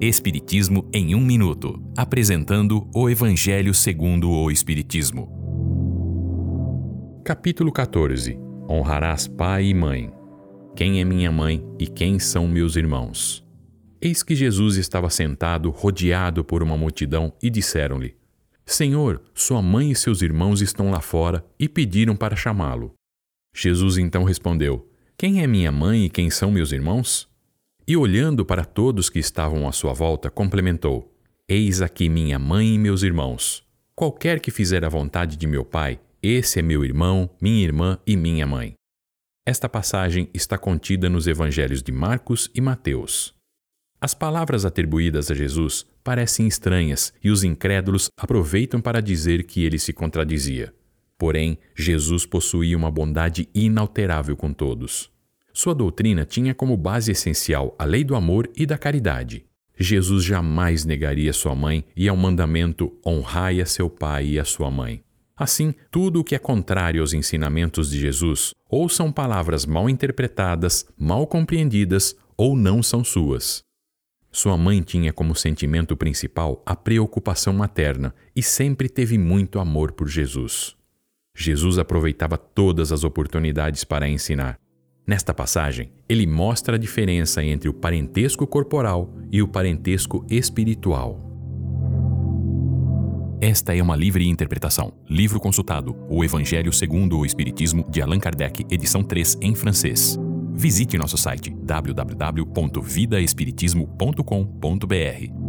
Espiritismo em um minuto, apresentando o Evangelho segundo o Espiritismo. Capítulo 14. Honrarás pai e mãe. Quem é minha mãe e quem são meus irmãos? Eis que Jesus estava sentado, rodeado por uma multidão, e disseram-lhe: Senhor, sua mãe e seus irmãos estão lá fora e pediram para chamá-lo. Jesus então respondeu: Quem é minha mãe e quem são meus irmãos? E olhando para todos que estavam à sua volta, complementou: Eis aqui minha mãe e meus irmãos. Qualquer que fizer a vontade de meu Pai, esse é meu irmão, minha irmã e minha mãe. Esta passagem está contida nos evangelhos de Marcos e Mateus. As palavras atribuídas a Jesus parecem estranhas e os incrédulos aproveitam para dizer que ele se contradizia. Porém, Jesus possuía uma bondade inalterável com todos. Sua doutrina tinha como base essencial a lei do amor e da caridade. Jesus jamais negaria sua mãe e ao mandamento honrai a seu pai e a sua mãe. Assim, tudo o que é contrário aos ensinamentos de Jesus ou são palavras mal interpretadas, mal compreendidas ou não são suas. Sua mãe tinha como sentimento principal a preocupação materna e sempre teve muito amor por Jesus. Jesus aproveitava todas as oportunidades para ensinar. Nesta passagem, ele mostra a diferença entre o parentesco corporal e o parentesco espiritual. Esta é uma livre interpretação. Livro consultado: O Evangelho segundo o Espiritismo, de Allan Kardec, edição 3, em francês. Visite nosso site www.vidaespiritismo.com.br.